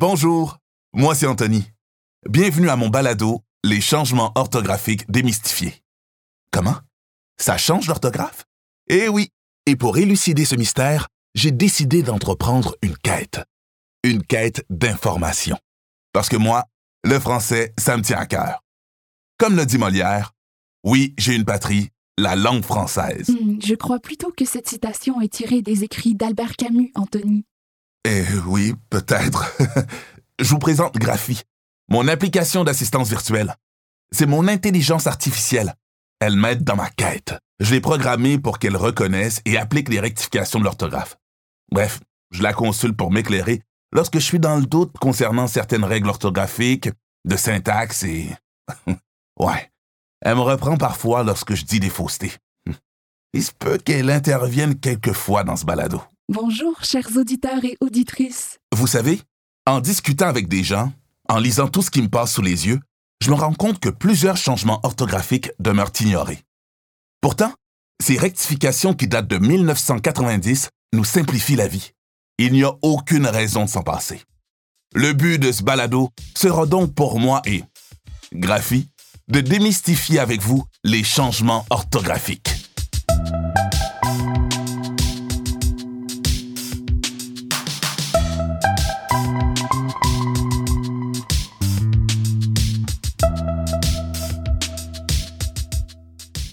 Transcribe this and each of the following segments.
Bonjour, moi c'est Anthony. Bienvenue à mon balado Les changements orthographiques démystifiés. Comment? Ça change l'orthographe? Eh oui, et pour élucider ce mystère, j'ai décidé d'entreprendre une quête. Une quête d'information. Parce que moi, le français, ça me tient à cœur. Comme le dit Molière, oui, j'ai une patrie, la langue française. Hmm, je crois plutôt que cette citation est tirée des écrits d'Albert Camus, Anthony. Eh oui, peut-être. Je vous présente Graphie, mon application d'assistance virtuelle. C'est mon intelligence artificielle. Elle m'aide dans ma quête. Je l'ai programmée pour qu'elle reconnaisse et applique les rectifications de l'orthographe. Bref, je la consulte pour m'éclairer lorsque je suis dans le doute concernant certaines règles orthographiques, de syntaxe et... ouais. Elle me reprend parfois lorsque je dis des faussetés. Il se peut qu'elle intervienne quelquefois dans ce balado. Bonjour, chers auditeurs et auditrices. Vous savez, en discutant avec des gens, en lisant tout ce qui me passe sous les yeux, je me rends compte que plusieurs changements orthographiques demeurent ignorés. Pourtant, ces rectifications qui datent de 1990 nous simplifient la vie. Il n'y a aucune raison de s'en passer. Le but de ce balado sera donc pour moi et Graphie de démystifier avec vous les changements orthographiques.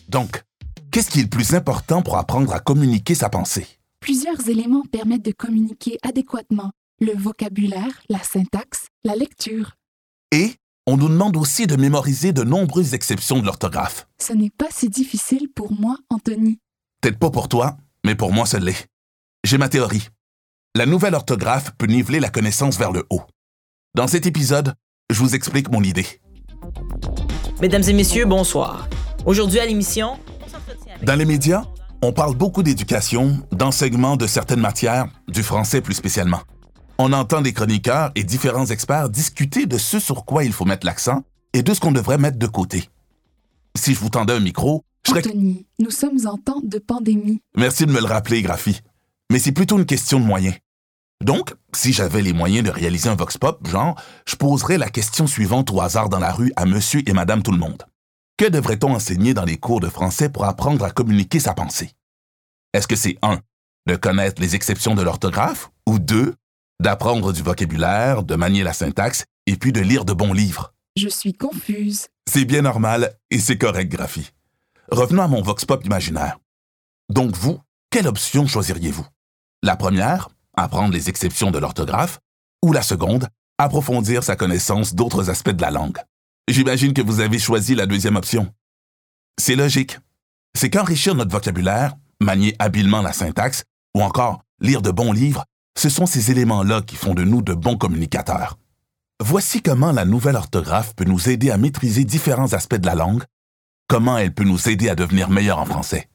Donc, qu'est-ce qui est le plus important pour apprendre à communiquer sa pensée? Plusieurs éléments permettent de communiquer adéquatement. Le vocabulaire, la syntaxe, la lecture. Et on nous demande aussi de mémoriser de nombreuses exceptions de l'orthographe. Ce n'est pas si difficile pour moi, Anthony. Peut-être pas pour toi, mais pour moi, ça l'est. J'ai ma théorie. La nouvelle orthographe peut niveler la connaissance vers le haut. Dans cet épisode, je vous explique mon idée. Mesdames et messieurs, bonsoir. Aujourd'hui à l'émission, Dans les médias, on parle beaucoup d'éducation, d'enseignement de certaines matières, du français plus spécialement. On entend des chroniqueurs et différents experts discuter de ce sur quoi il faut mettre l'accent et de ce qu'on devrait mettre de côté. Si je vous tendais un micro, je serais... Anthony, nous sommes en temps de pandémie. Merci de me le rappeler, Graphie. Mais c'est plutôt une question de moyens. Donc, si j'avais les moyens de réaliser un vox pop, genre, je poserais la question suivante au hasard dans la rue à monsieur et madame tout le monde. Que devrait-on enseigner dans les cours de français pour apprendre à communiquer sa pensée? Est-ce que c'est 1. de connaître les exceptions de l'orthographe ou 2. d'apprendre du vocabulaire, de manier la syntaxe et puis de lire de bons livres? Je suis confuse. C'est bien normal et c'est correct, Graphie. Revenons à mon vox pop imaginaire. Donc vous, quelle option choisiriez-vous? La première, apprendre les exceptions de l'orthographe, ou la seconde, approfondir sa connaissance d'autres aspects de la langue? J'imagine que vous avez choisi la deuxième option. C'est logique. C'est qu'enrichir notre vocabulaire, manier habilement la syntaxe, ou encore lire de bons livres, ce sont ces éléments-là qui font de nous de bons communicateurs. Voici comment la nouvelle orthographe peut nous aider à maîtriser différents aspects de la langue, comment elle peut nous aider à devenir meilleurs en français.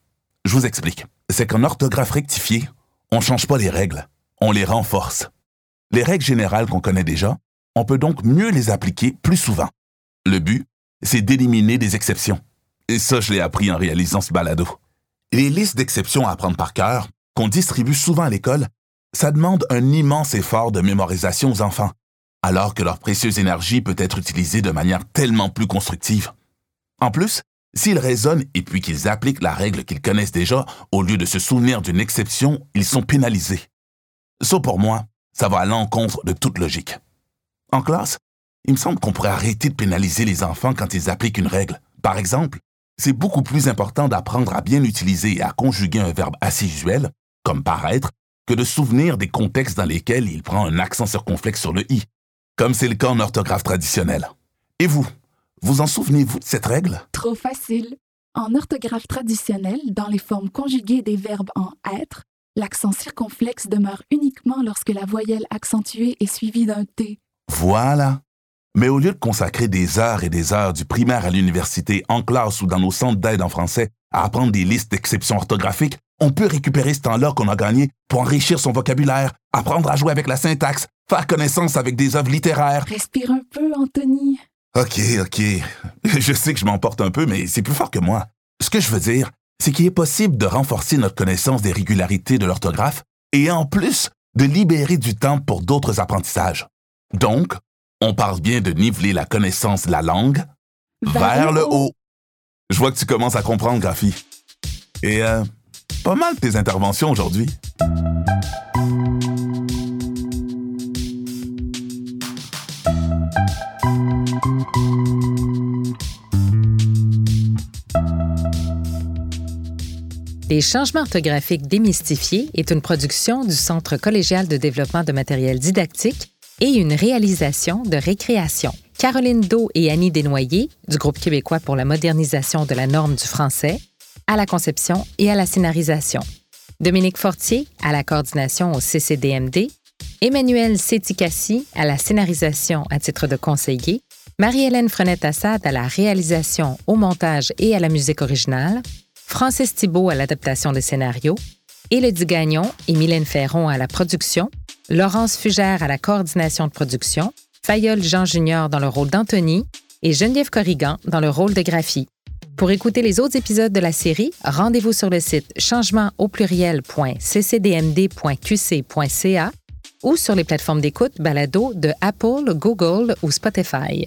Je vous explique. C'est qu'en orthographe rectifiée, on ne change pas les règles, on les renforce. Les règles générales qu'on connaît déjà, on peut donc mieux les appliquer plus souvent. Le but, c'est d'éliminer des exceptions. Et ça, je l'ai appris en réalisant ce balado. Les listes d'exceptions à apprendre par cœur, qu'on distribue souvent à l'école, ça demande un immense effort de mémorisation aux enfants, alors que leur précieuse énergie peut être utilisée de manière tellement plus constructive. En plus, s'ils raisonnent et puis qu'ils appliquent la règle qu'ils connaissent déjà, au lieu de se souvenir d'une exception, ils sont pénalisés. Ça, pour moi, ça va à l'encontre de toute logique. En classe, il me semble qu'on pourrait arrêter de pénaliser les enfants quand ils appliquent une règle. Par exemple, c'est beaucoup plus important d'apprendre à bien utiliser et à conjuguer un verbe assez usuel, comme paraître, que de souvenir des contextes dans lesquels il prend un accent circonflexe sur le i, comme c'est le cas en orthographe traditionnelle. Et vous, vous en souvenez-vous de cette règle? Trop facile. En orthographe traditionnelle, dans les formes conjuguées des verbes en être, l'accent circonflexe demeure uniquement lorsque la voyelle accentuée est suivie d'un T. Voilà. Mais au lieu de consacrer des heures et des heures du primaire à l'université, en classe ou dans nos centres d'aide en français, à apprendre des listes d'exceptions orthographiques, on peut récupérer ce temps-là qu'on a gagné pour enrichir son vocabulaire, apprendre à jouer avec la syntaxe, faire connaissance avec des œuvres littéraires. Respire un peu, Anthony. OK, OK. Je sais que je m'emporte un peu, mais c'est plus fort que moi. Ce que je veux dire, c'est qu'il est possible de renforcer notre connaissance des régularités de l'orthographe et en plus de libérer du temps pour d'autres apprentissages. Donc, on parle bien de niveler la connaissance de la langue vers, le haut. Je vois que tu commences à comprendre, Graphie. Et euh, pas mal tes interventions aujourd'hui. Les changements orthographiques démystifiés est une production du Centre collégial de développement de matériel didactique et une réalisation de récréation. Caroline Do et Annie Desnoyers, du groupe québécois pour la modernisation de la norme du français, à la conception et à la scénarisation. Dominique Fortier, à la coordination au CCDMD, Emmanuel Séticassi, à la scénarisation à titre de conseiller, Marie-Hélène Frenette-Assad à la réalisation, au montage et à la musique originale, Francis Thibault à l'adaptation des scénarios, Élodie Gagnon et Mylène Ferron à la production, Laurence Fugère à la coordination de production, Fayol Jean Junior dans le rôle d'Anthony et Geneviève Corrigan dans le rôle de Graphie. Pour écouter les autres épisodes de la série, rendez-vous sur le site changement au pluriel.ccdmd.qc.ca ou sur les plateformes d'écoute balado de Apple, Google ou Spotify.